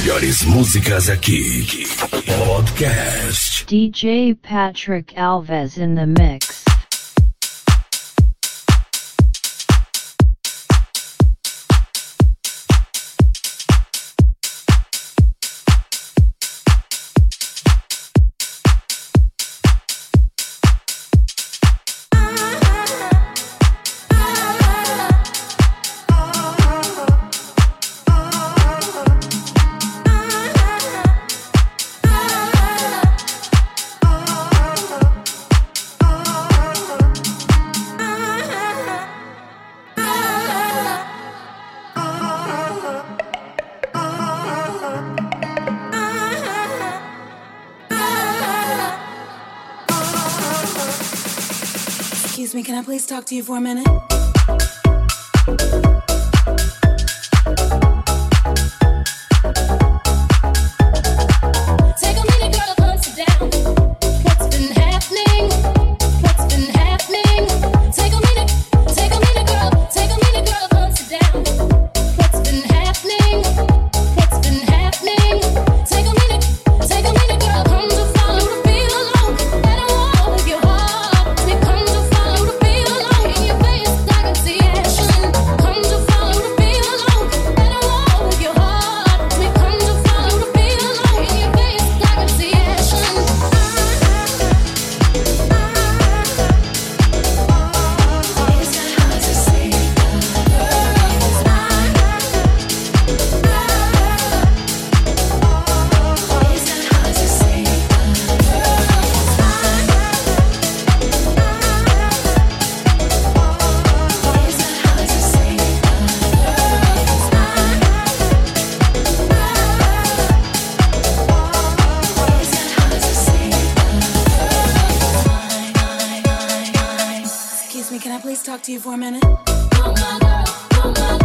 melhores músicas aqui. Podcast. DJ Patrick Alves in the mix. talk to you for a minute? for you for a minute? Oh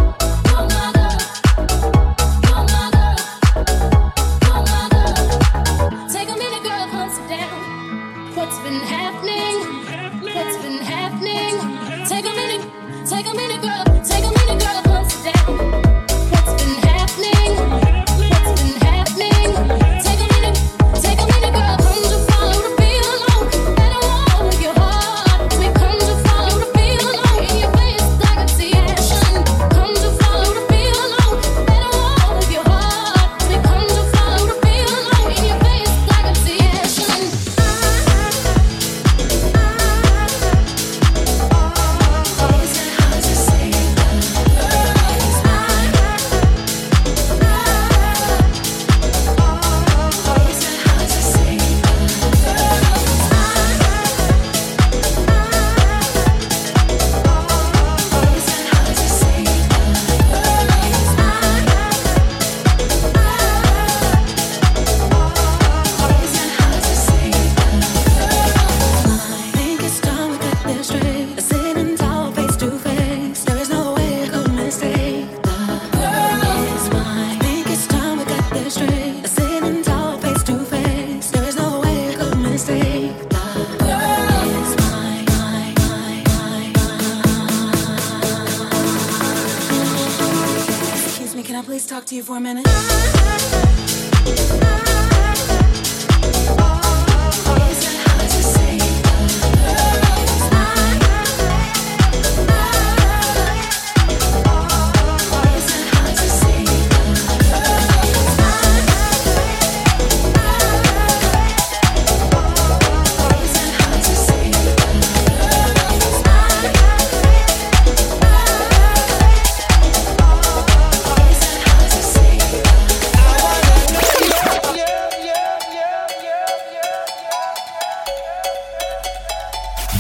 for a minute?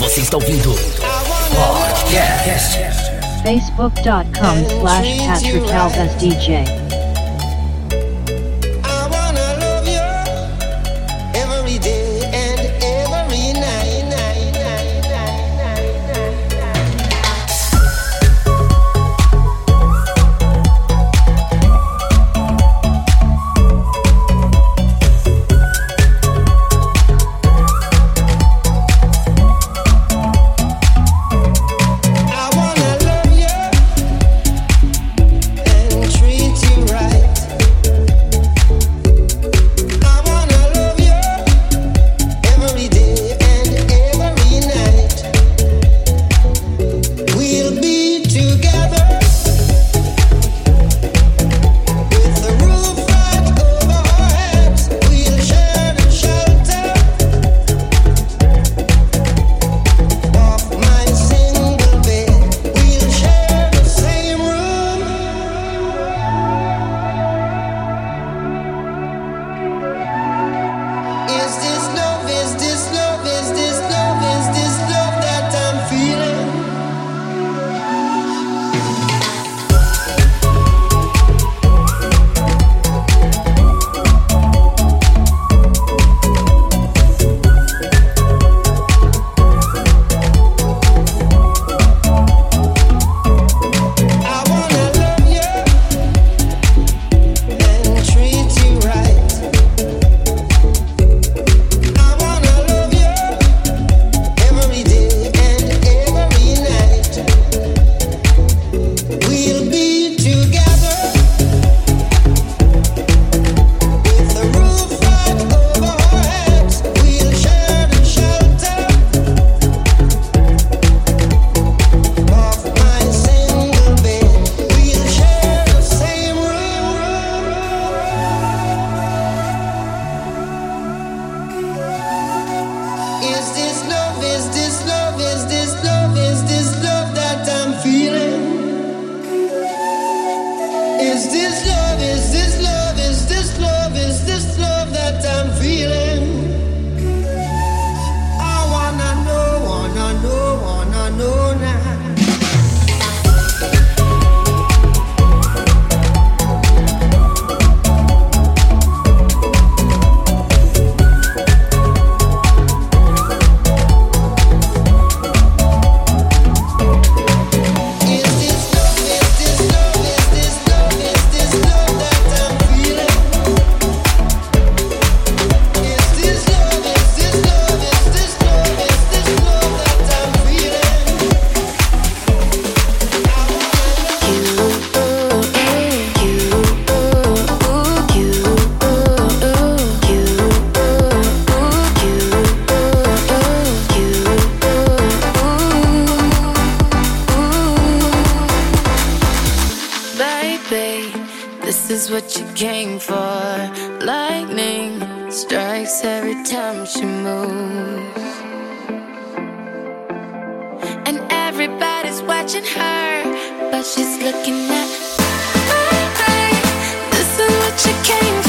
Você está ouvindo podcast. Facebook.com slash Patrick Alves DJ. What you came for. Lightning strikes every time she moves. And everybody's watching her, but she's looking at me. This is what you came for.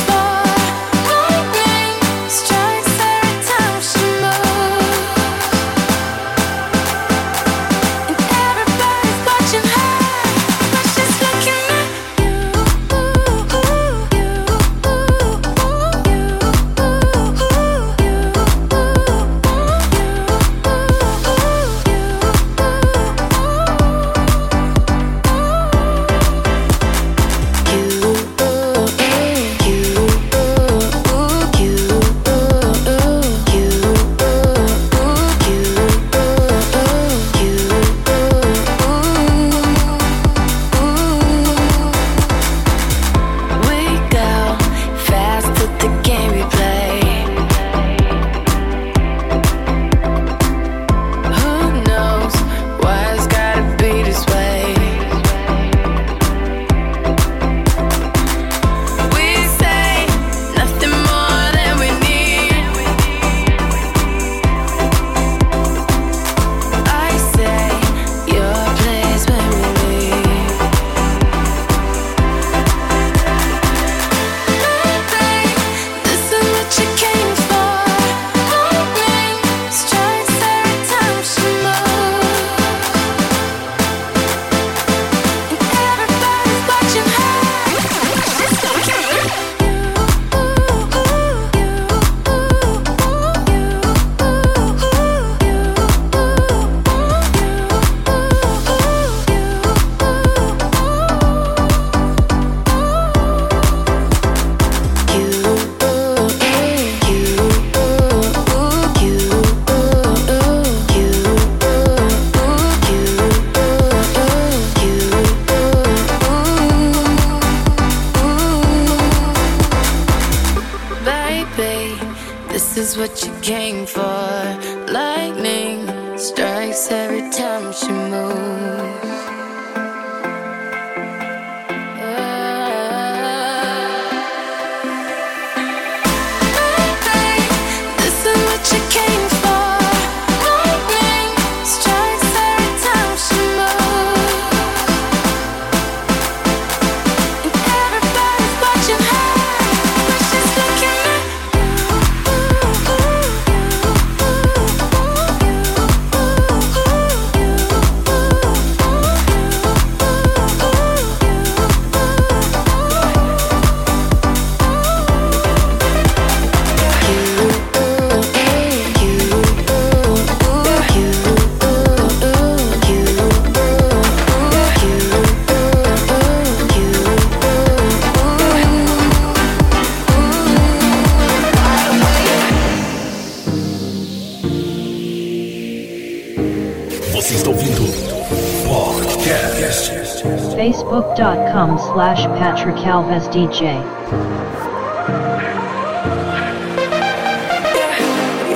Slash Patrick Alves DJ.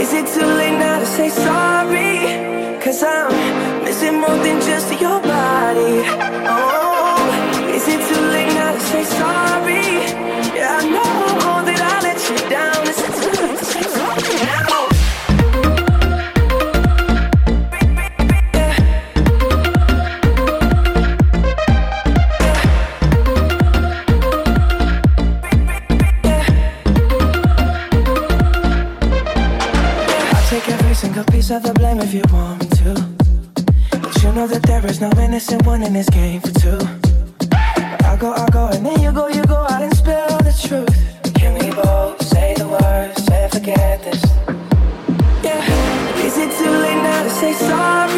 Is it too late now to say sorry? Cause I'm missing more than just your body. Oh, one in this game for two. I'll go, I'll go, and then you go, you go out and spill the truth. Can we both say the words and forget this? Yeah. Is it too late now to say sorry?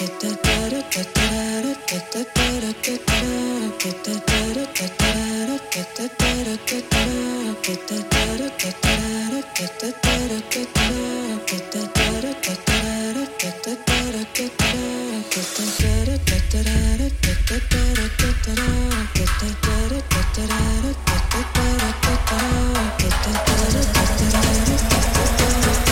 Yeah. Is it too late now to say sorry? Cause I'm missing more than just your body. Is it too late now to say sorry? Yeah, I know that I let you down. Is it too late to say sorry now? I am thinking of your This shit that ice cold. Michelle fight for that white gold. This one for them good girls, them good girls, straight masterpieces. Stylin', wildin', living it up in the city. Got Chuck's on with Saint Laurent. Gotta kiss myself, I'm so pretty. I'm too hot. Call the police and the fireman. I'm too hot. Make a dragon wanna retire, man. I'm too hot. Say my name, you know who I am. I'm too hot. And my band bought that one, break it down. Girl, sit you hallelujah. Girl, sit you hallelujah. Girl, sit you hallelujah. 'Cause Uptown Funk gon' give it to you. 'Cause Uptown Funk gon' give it to you.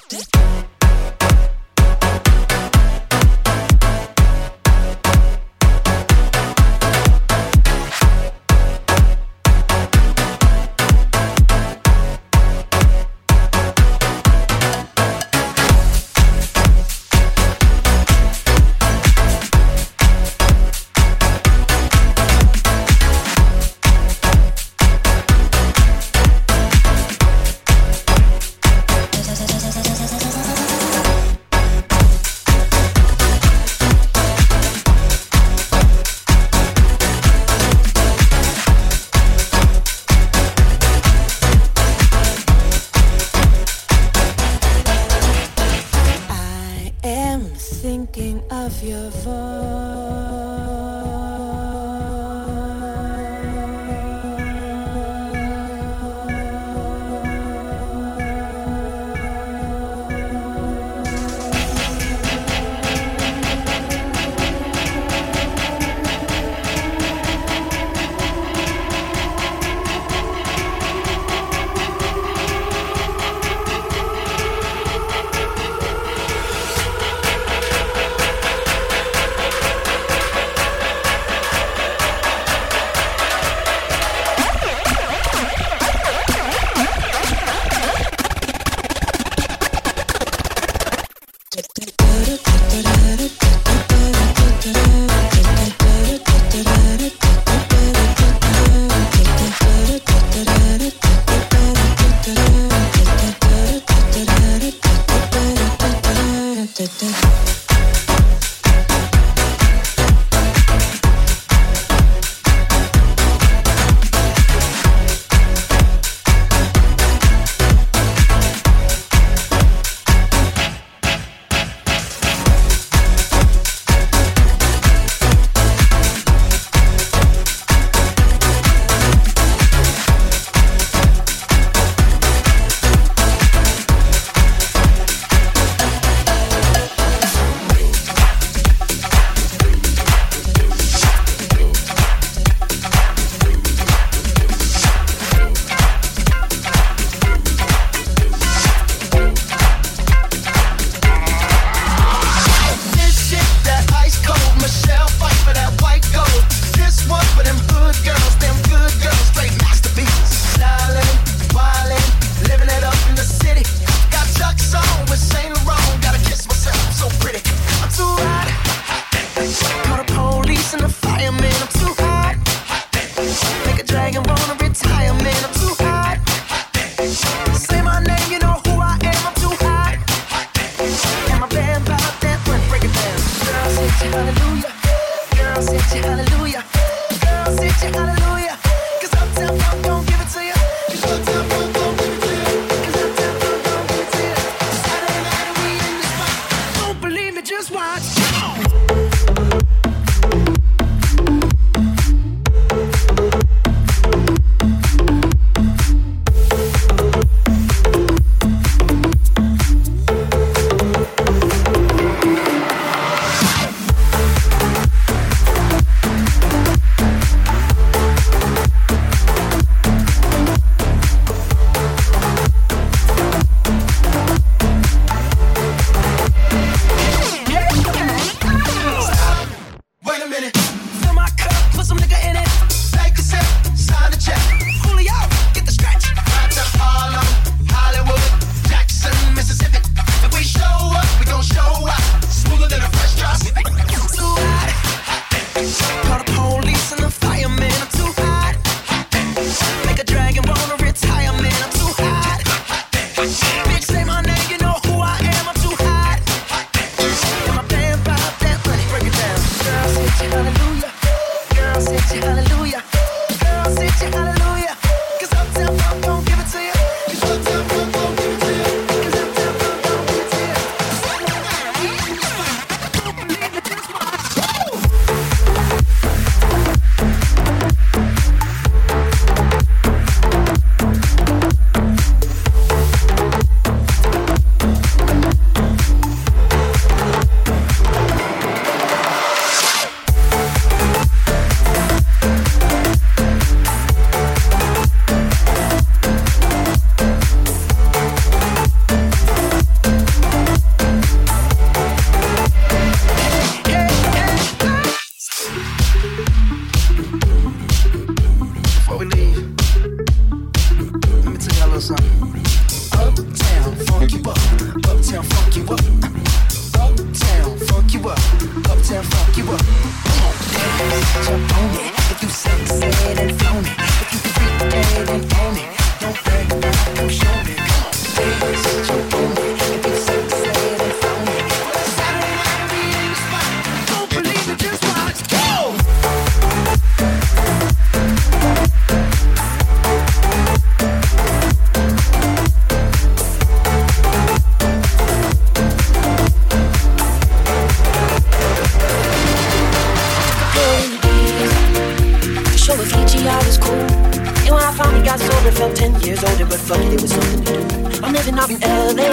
living out in LA.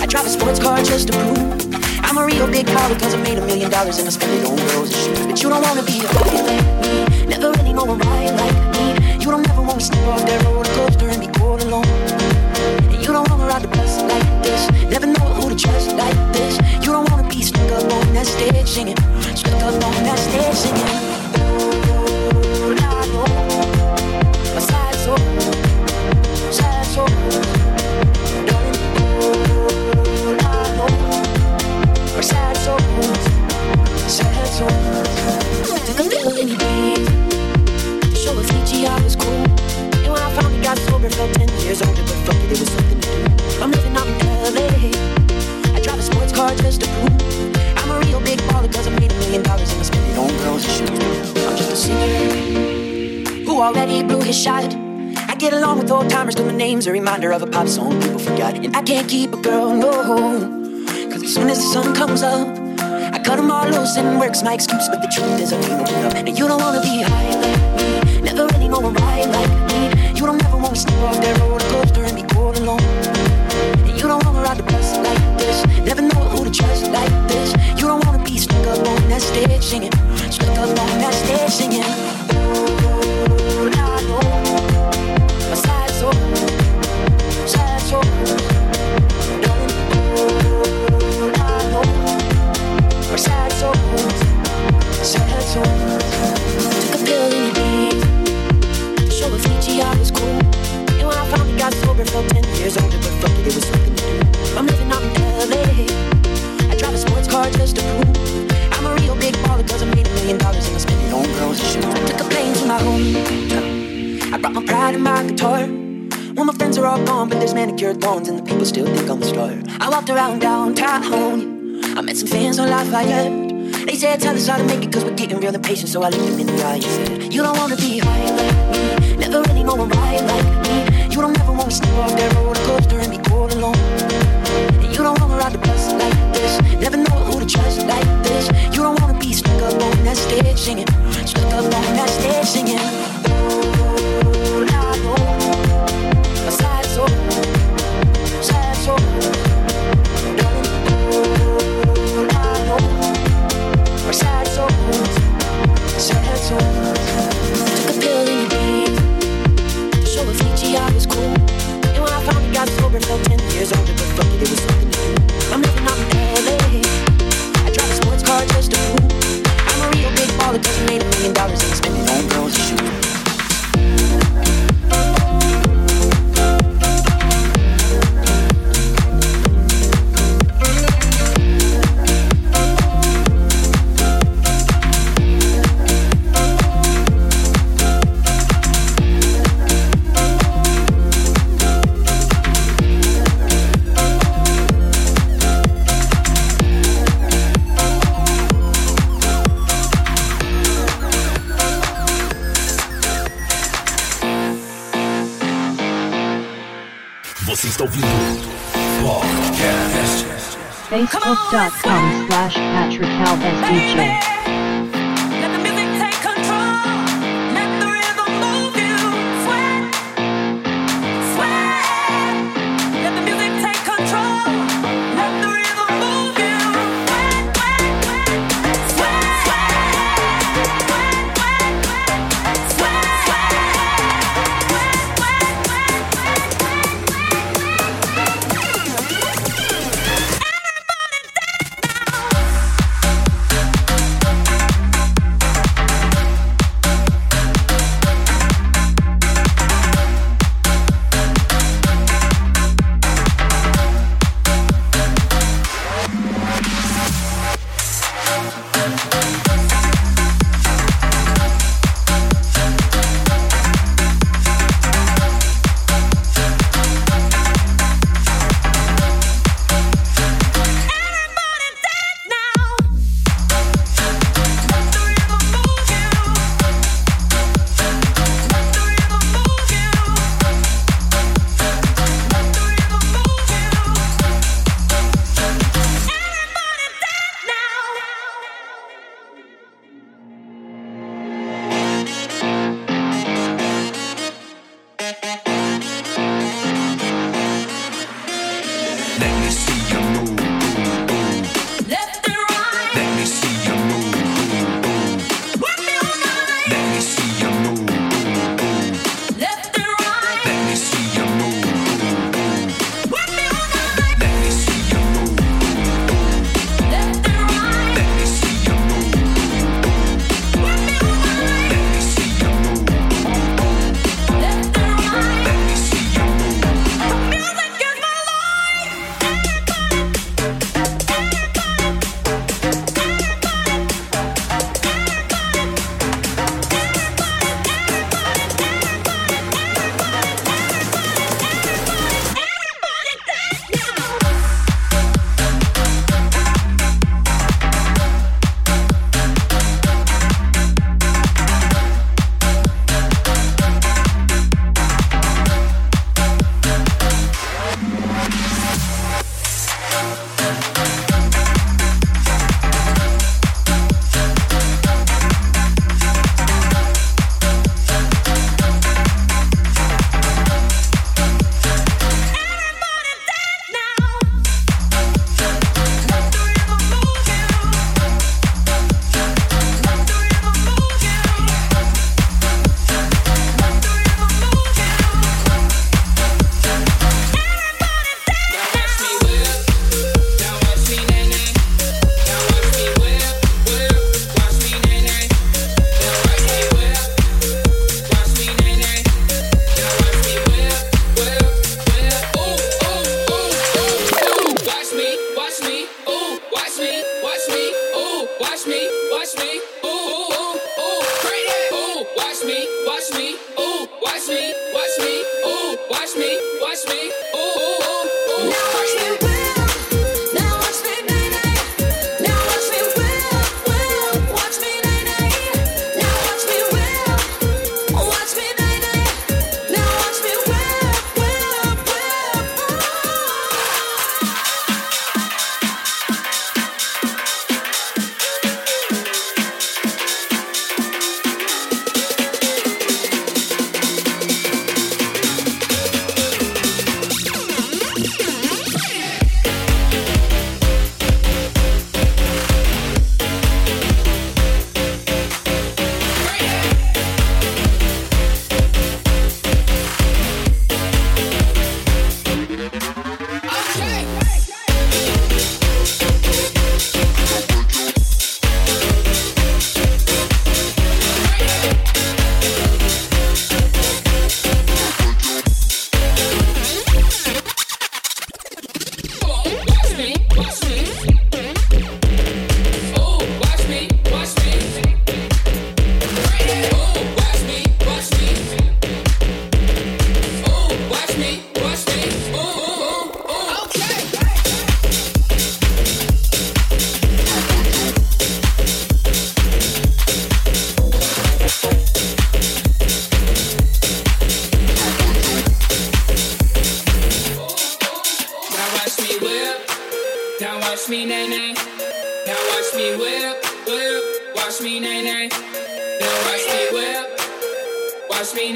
I drive a sports car just to prove I'm a real big baller because I made a million dollars and I spend it on girls and shoes. But you don't wanna be a guy like me. Never really know a ride like me. You don't ever wanna step off that roller coaster and be all alone. And you don't wanna ride the bus like this. Never know who to trust like this. You don't wanna be stuck up on that stage singing. Stuck up on that stage singing. Oh. A sad soul, sad soul. A beat. To show Avicii I was cool. And when I finally got sober, felt 10 years older, but fuck it, it was something to do. I'm living drive a sports car to prove I'm a real big I made a million dollars and I it on girls and. I'm just a singer who already blew his shot. I get along with old name's a reminder of a pop song people forgot. And I can't keep a girl, no. Cause as soon as the sun comes up, cut them all loose and work's my excuse. But the truth is, I open up. And you don't wanna be high like me. Never really know a ride like me. You don't ever wanna step off that roller coaster and be all alone. And you don't wanna ride the bus like this. Never know who to trust like this. You don't wanna be stuck up on that stage singing. Stuck up on that stage singing. Years older, but fuck it, it was something to do. I'm living out in LA. I drive a sports car just to prove I'm a real big baller cause I made a million dollars and I spend it on girls shoes. I took a plane to my home. I brought my pride and my guitar. Well, my friends are all gone, but there's manicured lawns and the people still think I'm a star. I walked around downtown. I met some fans on Lafayette. They said, tell us how to make it cause we're getting real impatient. So I looked them in the eye and said, You don't wanna be high Facebook.com slash Patrick.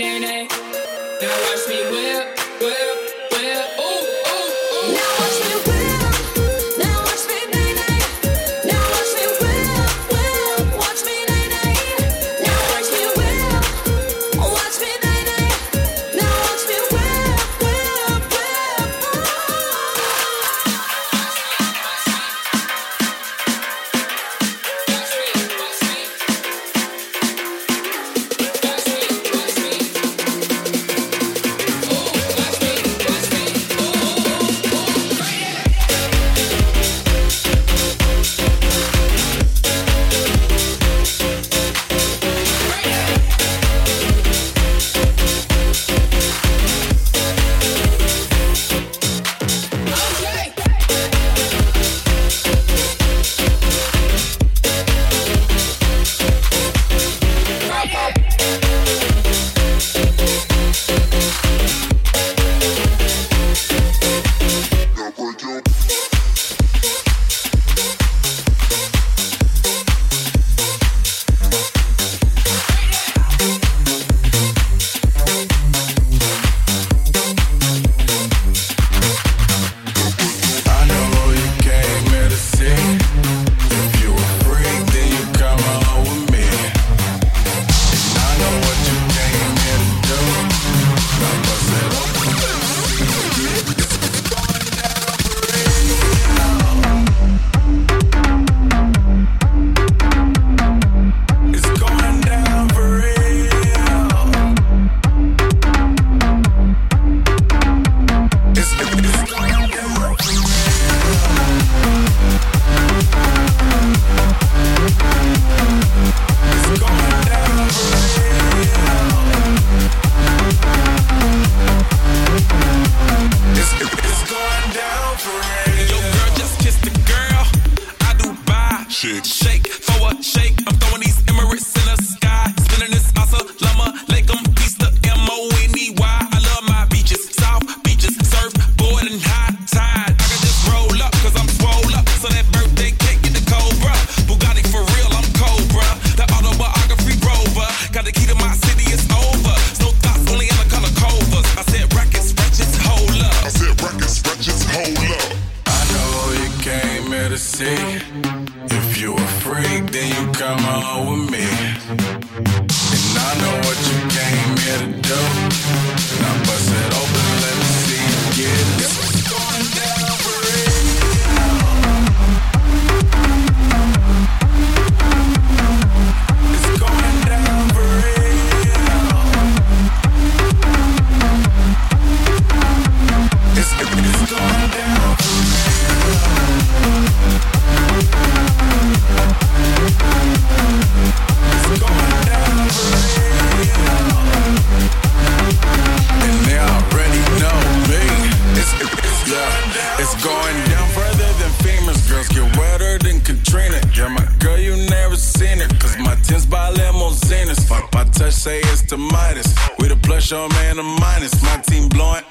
nay, nay. Now watch me whip, whip, whip. Ooh. Your man a minus. My team blowing